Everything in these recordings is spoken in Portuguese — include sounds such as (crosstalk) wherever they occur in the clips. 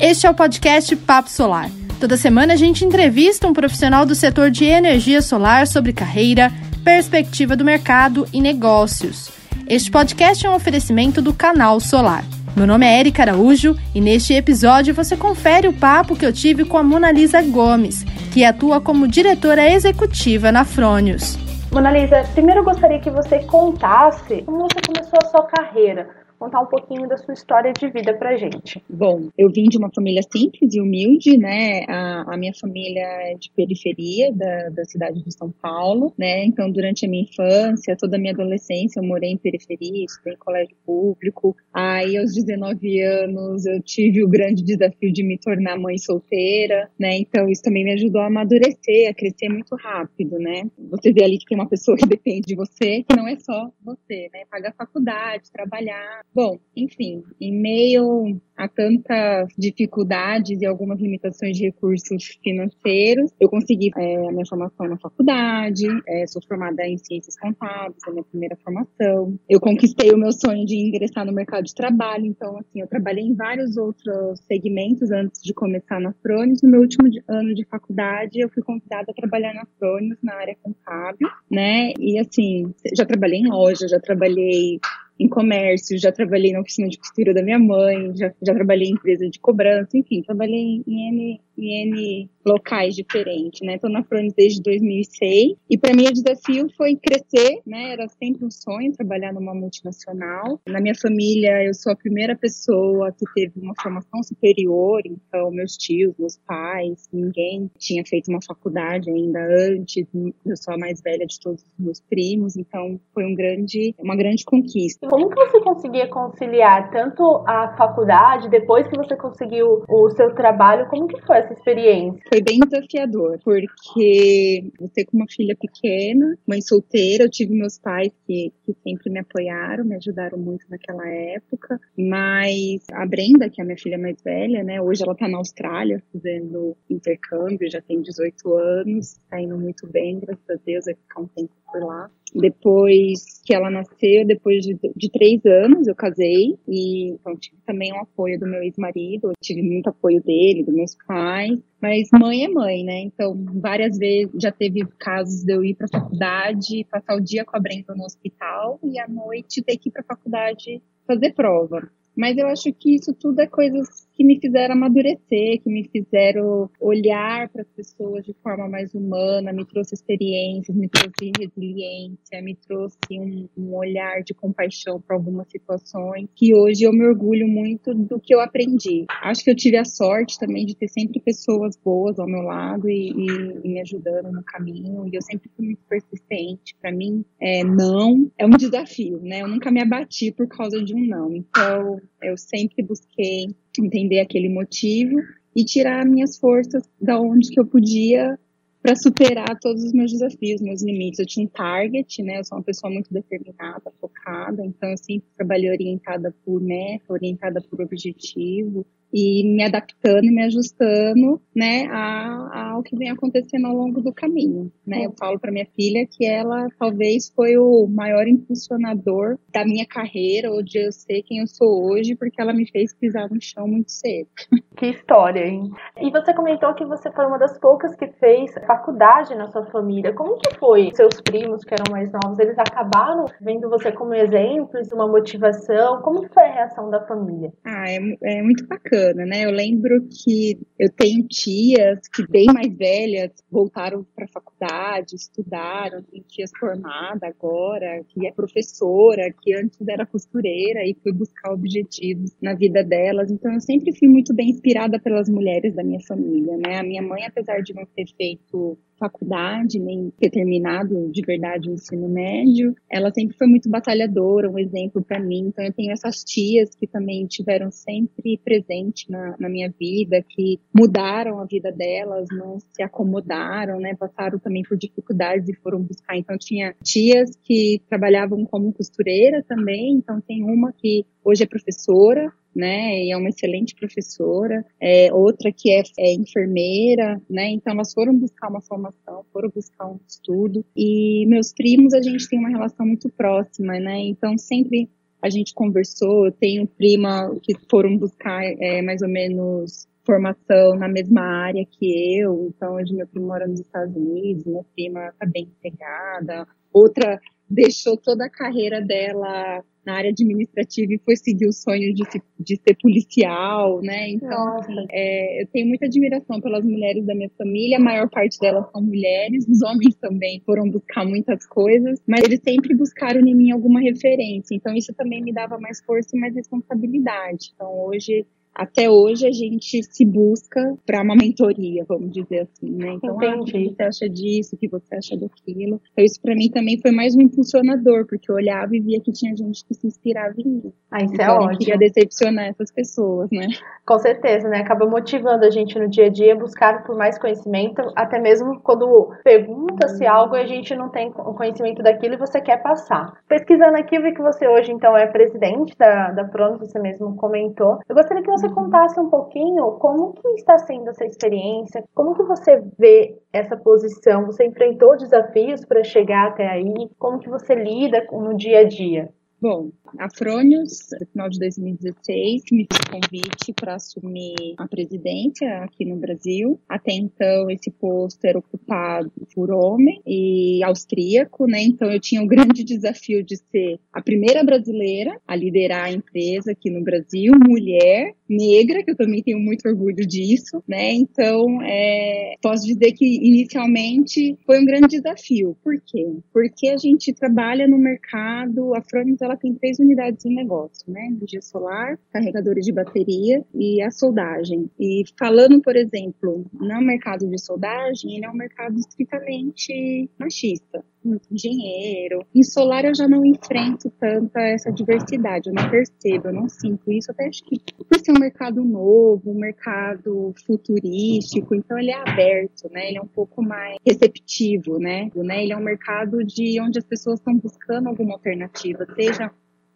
Este é o podcast Papo Solar. Toda semana a gente entrevista um profissional do setor de energia solar sobre carreira, perspectiva do mercado e negócios. Este podcast é um oferecimento do Canal Solar. Meu nome é Erika Araújo e neste episódio você confere o papo que eu tive com a Mona Lisa Gomes, que atua como diretora executiva na Frônios. Mona Lisa, primeiro eu gostaria que você contasse como você começou a sua carreira contar um pouquinho da sua história de vida pra gente. Bom, eu vim de uma família simples e humilde, né? A, a minha família é de periferia da, da cidade de São Paulo, né? Então, durante a minha infância, toda a minha adolescência, eu morei em periferia, estudei em colégio público. Aí, aos 19 anos, eu tive o grande desafio de me tornar mãe solteira, né? Então, isso também me ajudou a amadurecer, a crescer muito rápido, né? Você vê ali que tem uma pessoa que (laughs) depende de você, que não é só você, né? Pagar faculdade, trabalhar, Bom, enfim, em meio a tantas dificuldades e algumas limitações de recursos financeiros, eu consegui é, a minha formação na faculdade, é, sou formada em ciências contábeis, é a minha primeira formação. Eu conquistei o meu sonho de ingressar no mercado de trabalho, então, assim, eu trabalhei em vários outros segmentos antes de começar na Frônios. No meu último ano de faculdade, eu fui convidada a trabalhar na Frônios, na área contábil, né? E, assim, já trabalhei em loja, já trabalhei em comércio, já trabalhei na oficina de costura da minha mãe, já, já trabalhei em empresa de cobrança, enfim, trabalhei em N, em locais diferentes, né? Tô na Front desde 2006 e para mim o desafio foi crescer, né? Era sempre um sonho trabalhar numa multinacional. Na minha família eu sou a primeira pessoa que teve uma formação superior, então meus tios, meus pais, ninguém tinha feito uma faculdade ainda antes. Eu sou a mais velha de todos os meus primos, então foi um grande, uma grande conquista. Como que você conseguia conciliar tanto a faculdade depois que você conseguiu o seu trabalho? Como que foi essa experiência? Foi bem desafiador, porque você com uma filha pequena, mãe solteira, eu tive meus pais que, que sempre me apoiaram, me ajudaram muito naquela época, mas a Brenda, que é a minha filha mais velha, né, hoje ela tá na Austrália fazendo intercâmbio, já tem 18 anos, tá indo muito bem, graças a Deus, vai ficar um tempo por lá. Depois que ela nasceu, depois de, de três anos, eu casei e então tive também o um apoio do meu ex-marido, tive muito apoio dele, dos meus pais. Mas mãe é mãe, né? Então, várias vezes já teve casos de eu ir para a faculdade, passar o dia com a Brenda no hospital e à noite ter que ir para a faculdade fazer prova. Mas eu acho que isso tudo é coisas que me fizeram amadurecer, que me fizeram olhar para as pessoas de forma mais humana, me trouxe experiências, me trouxe resiliência, me trouxe um, um olhar de compaixão para algumas situações, que hoje eu me orgulho muito do que eu aprendi. Acho que eu tive a sorte também de ter sempre pessoas boas ao meu lado e, e, e me ajudando no caminho, e eu sempre fui muito persistente. Para mim, é, não é um desafio, né? Eu nunca me abati por causa de um não. Então, eu sempre busquei entender aquele motivo e tirar minhas forças da onde que eu podia para superar todos os meus desafios, meus limites. Eu tinha um target, né? Eu sou uma pessoa muito determinada, focada, então eu sempre trabalhei orientada por meta, orientada por objetivo e me adaptando e me ajustando, né, a, ao que vem acontecendo ao longo do caminho, né? Eu falo para minha filha que ela talvez foi o maior impulsionador da minha carreira, ou de eu ser quem eu sou hoje, porque ela me fez pisar no chão muito cedo. (laughs) Que história, hein? E você comentou que você foi uma das poucas que fez faculdade na sua família. Como que foi? Seus primos, que eram mais novos, eles acabaram vendo você como exemplo de uma motivação? Como foi a reação da família? Ah, é, é muito bacana, né? Eu lembro que eu tenho tias que bem mais velhas voltaram para a faculdade, estudaram, tem tias formada agora, que é professora, que antes era costureira e foi buscar objetivos na vida delas. Então eu sempre fui muito bem inspirada inspirada pelas mulheres da minha família, né? A minha mãe, apesar de não ter feito faculdade, nem ter terminado de verdade o ensino médio, ela sempre foi muito batalhadora, um exemplo para mim. Então eu tenho essas tias que também tiveram sempre presente na, na, minha vida, que mudaram a vida delas, não se acomodaram, né? Passaram também por dificuldades e foram buscar. Então tinha tias que trabalhavam como costureira também. Então tem uma que hoje é professora, né? E é uma excelente professora. É, outra que é, é, enfermeira, né? Então elas foram buscar uma formação, foram buscar um estudo. E meus primos, a gente tem uma relação muito próxima, né? Então sempre a gente conversou. Eu tenho prima que foram buscar é, mais ou menos formação na mesma área que eu, então hoje meu primo mora nos Estados Unidos, minha prima está bem empregada, outra deixou toda a carreira dela na área administrativa e foi seguir o sonho de, se, de ser policial, né? Então, assim, é, eu tenho muita admiração pelas mulheres da minha família, a maior parte delas são mulheres, os homens também foram buscar muitas coisas, mas eles sempre buscaram em mim alguma referência, então isso também me dava mais força e mais responsabilidade. Então, hoje até hoje a gente se busca para uma mentoria, vamos dizer assim, né? Então, ah, o que você acha disso, o que você acha daquilo. Então, isso para mim também foi mais um impulsionador, porque eu olhava e via que tinha gente que se inspirava em mim. Ah, isso é então, é ótimo. Eu queria decepcionar essas pessoas, né? Com certeza, né? Acaba motivando a gente no dia a dia buscar por mais conhecimento, até mesmo quando pergunta-se algo e a gente não tem o conhecimento daquilo e você quer passar. Pesquisando aqui, eu vi que você hoje, então, é presidente da, da você mesmo comentou. Eu gostaria que você contasse um pouquinho como que está sendo essa experiência, como que você vê essa posição, você enfrentou desafios para chegar até aí, como que você lida no dia a dia? Bom, a Frônios, no final de 2016, me fez convite para assumir a presidência aqui no Brasil. Até então, esse posto era ocupado por homem e austríaco, né? Então, eu tinha o (laughs) grande desafio de ser a primeira brasileira a liderar a empresa aqui no Brasil, mulher, negra, que eu também tenho muito orgulho disso, né? Então, é, posso dizer que inicialmente foi um grande desafio. Por quê? Porque a gente trabalha no mercado, a Frônios ela tem três unidades de negócio, né? Energia solar, carregadores de bateria e a soldagem. E falando, por exemplo, no mercado de soldagem, ele é um mercado estritamente machista engenheiro. Em solar eu já não enfrento tanta essa diversidade, eu não percebo, eu não sinto isso. Até acho que por ser um mercado novo, um mercado futurístico, então ele é aberto, né? Ele é um pouco mais receptivo, né? Ele é um mercado de onde as pessoas estão buscando alguma alternativa, seja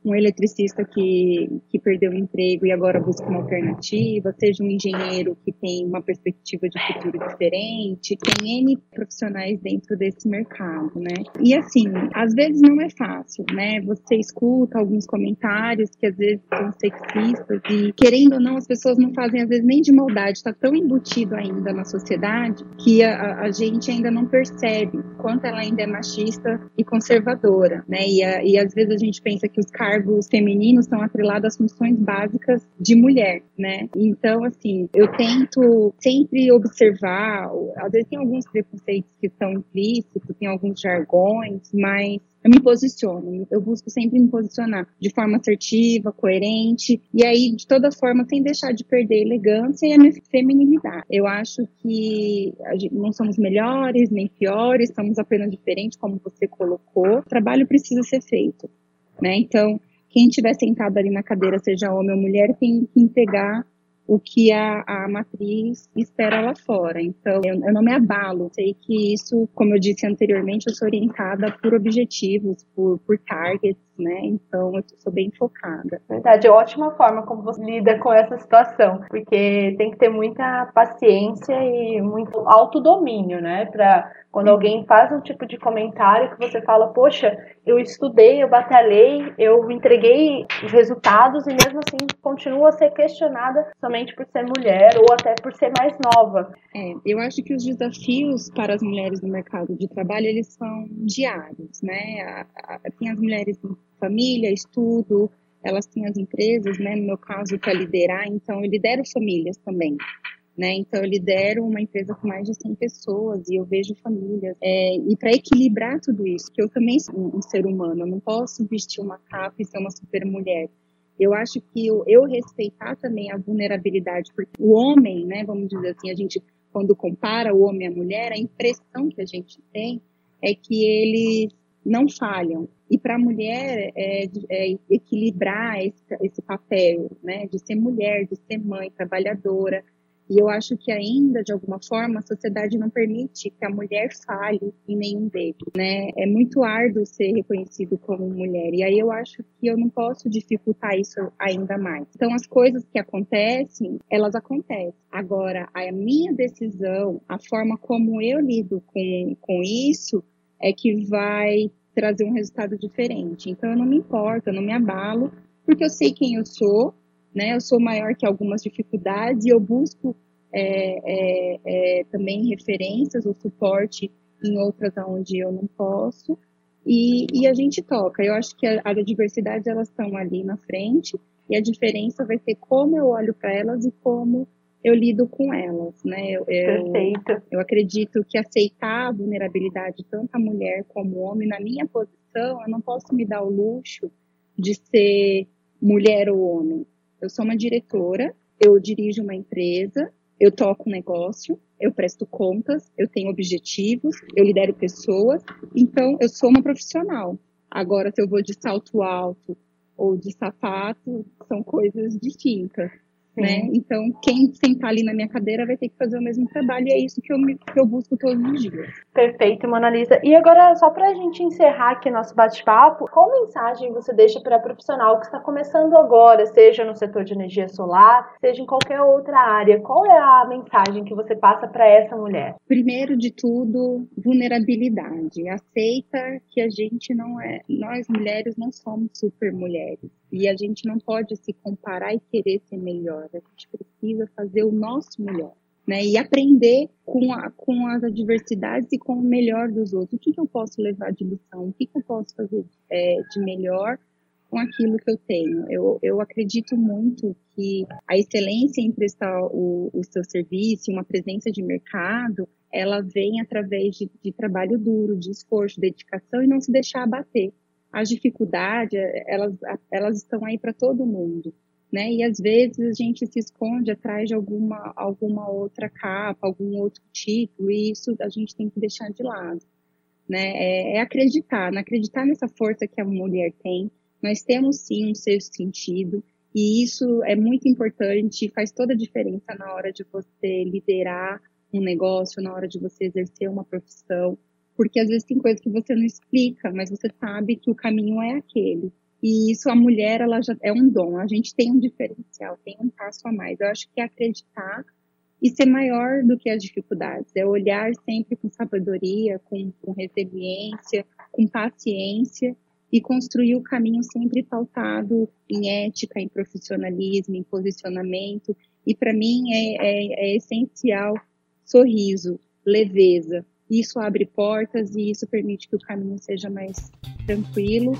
um eletricista que, que perdeu o emprego e agora busca uma alternativa, seja um engenheiro que tem uma perspectiva de futuro diferente, tem N profissionais dentro desse mercado, né? E assim, às vezes não é fácil, né? Você escuta alguns comentários que às vezes são sexistas e, querendo ou não, as pessoas não fazem às vezes nem de maldade, está tão embutido ainda na sociedade que a, a, gente ainda não percebe quanto ela ainda é machista e conservadora, né? E, a, e às vezes a gente pensa que os cargos cargos femininos são atrelados às funções básicas de mulher, né? Então, assim, eu tento sempre observar, às vezes tem alguns preconceitos que estão implícitos, tem alguns jargões, mas eu me posiciono, eu busco sempre me posicionar de forma assertiva, coerente, e aí, de toda forma, sem deixar de perder a elegância e a minha feminilidade. Eu acho que não somos melhores nem piores, somos apenas diferentes, como você colocou. O trabalho precisa ser feito né? Então, quem estiver sentado ali na cadeira, seja homem ou mulher, tem que entregar o que a, a matriz espera lá fora. Então, eu, eu, não me abalo. Sei que isso, como eu disse anteriormente, eu sou orientada por objetivos, por, por targets, né? Então, eu sou bem focada. Verdade, ótima forma como você lida com essa situação, porque tem que ter muita paciência e muito autodomínio, né? Para quando alguém faz um tipo de comentário que você fala, poxa, eu estudei, eu batalhei, eu entreguei os resultados e mesmo assim continuo a ser questionada somente por ser mulher ou até por ser mais nova. É, eu acho que os desafios para as mulheres no mercado de trabalho, eles são diários, né? Tem as mulheres família, estudo, elas têm as empresas, né? No meu caso, para liderar, então eu lidero famílias também. Né? Então, eu lidero uma empresa com mais de 100 pessoas e eu vejo famílias. É, e para equilibrar tudo isso, que eu também sou um, um, ser humano, eu não posso vestir uma capa e ser uma super mulher. Eu acho que eu, eu respeitar também a vulnerabilidade, porque o homem, né, vamos dizer assim, a gente, quando compara o homem e a mulher, a impressão que a gente tem é que eles não falham. E para a mulher é, é, equilibrar esse, esse papel, né, de ser mulher, de ser mãe, trabalhadora, e eu acho que ainda, de alguma forma, a sociedade não permite que a mulher fale em nenhum deles, né? É muito árduo ser reconhecido como mulher. E aí eu acho que eu não posso dificultar isso ainda mais. Então, as coisas que acontecem, elas acontecem. Agora, a minha decisão, a forma como eu lido com, com isso, é que vai trazer um resultado diferente. Então, eu não me importo, eu não me abalo, porque eu sei quem eu sou, né? Eu sou maior que algumas dificuldades e eu busco é, é, é, também referências ou suporte em outras onde eu não posso. E, e, a gente toca. Eu acho que as adversidades elas estão ali na frente e a diferença vai ser como eu olho para elas e como eu lido com elas, né? Eu, eu, Perfeito. Eu acredito que aceitar a vulnerabilidade tanto a mulher como o homem na minha posição, eu não posso me dar o luxo de ser mulher ou homem. Eu sou uma diretora, eu dirijo uma empresa, eu toco um negócio, eu presto contas, eu tenho objetivos, eu lidero pessoas, então eu sou uma profissional. Agora, se eu vou de salto alto ou de sapato, são coisas distintas né? Então, quem sentar ali na minha cadeira vai ter que fazer o mesmo trabalho e é isso que eu, me, que eu busco todos os dias. Perfeito, Mona Lisa. E agora, só para a gente encerrar aqui nosso bate-papo, qual mensagem você deixa para a profissional que está começando agora, seja no setor de energia solar, seja em qualquer outra área? Qual é a mensagem que você passa para essa mulher? Primeiro de tudo, vulnerabilidade. Aceita que a gente não é, nós mulheres não somos super mulheres e a gente não pode se comparar e querer ser melhor. A gente precisa fazer o nosso melhor. Né, e aprender com, a, com as adversidades e com o melhor dos outros. O que, que eu posso levar de lição? O que, que eu posso fazer é, de melhor com aquilo que eu tenho? Eu, eu acredito muito que a excelência em prestar o, o seu serviço, uma presença de mercado, ela vem através de, de trabalho duro, de esforço, dedicação e não se deixar abater as dificuldades, elas, elas estão aí para todo mundo, né? E às vezes a gente se esconde atrás de alguma, alguma outra capa, algum outro título, e isso a gente tem que deixar de lado, né? É, é acreditar, né? acreditar nessa força que a mulher tem. Nós temos sim um sexto sentido, e isso é muito importante, faz toda a diferença na hora de você liderar um negócio, na hora de você exercer uma profissão, porque às vezes tem coisas que você não explica, mas você sabe que o caminho é aquele. E isso a mulher ela já é um dom. A gente tem um diferencial, tem um passo a mais. Eu acho que é acreditar e ser maior do que as dificuldades. É olhar sempre com sabedoria, com, com resiliência, com paciência e construir o caminho sempre pautado em ética, em profissionalismo, em posicionamento. E para mim é, é, é essencial sorriso, leveza, isso abre portas e isso permite que o caminho seja mais tranquilo,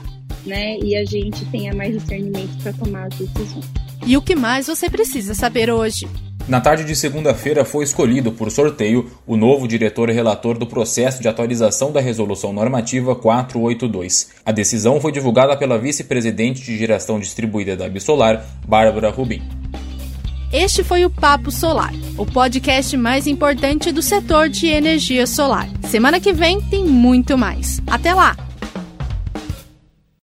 né? E a gente tenha mais discernimento para tomar as decisões. E o que mais você precisa saber hoje? Na tarde de segunda-feira foi escolhido por sorteio o novo diretor relator do processo de atualização da Resolução Normativa 482. A decisão foi divulgada pela vice-presidente de geração distribuída da Absolar, Bárbara Rubim. Este foi o Papo Solar, o podcast mais importante do setor de energia solar. Semana que vem tem muito mais. Até lá!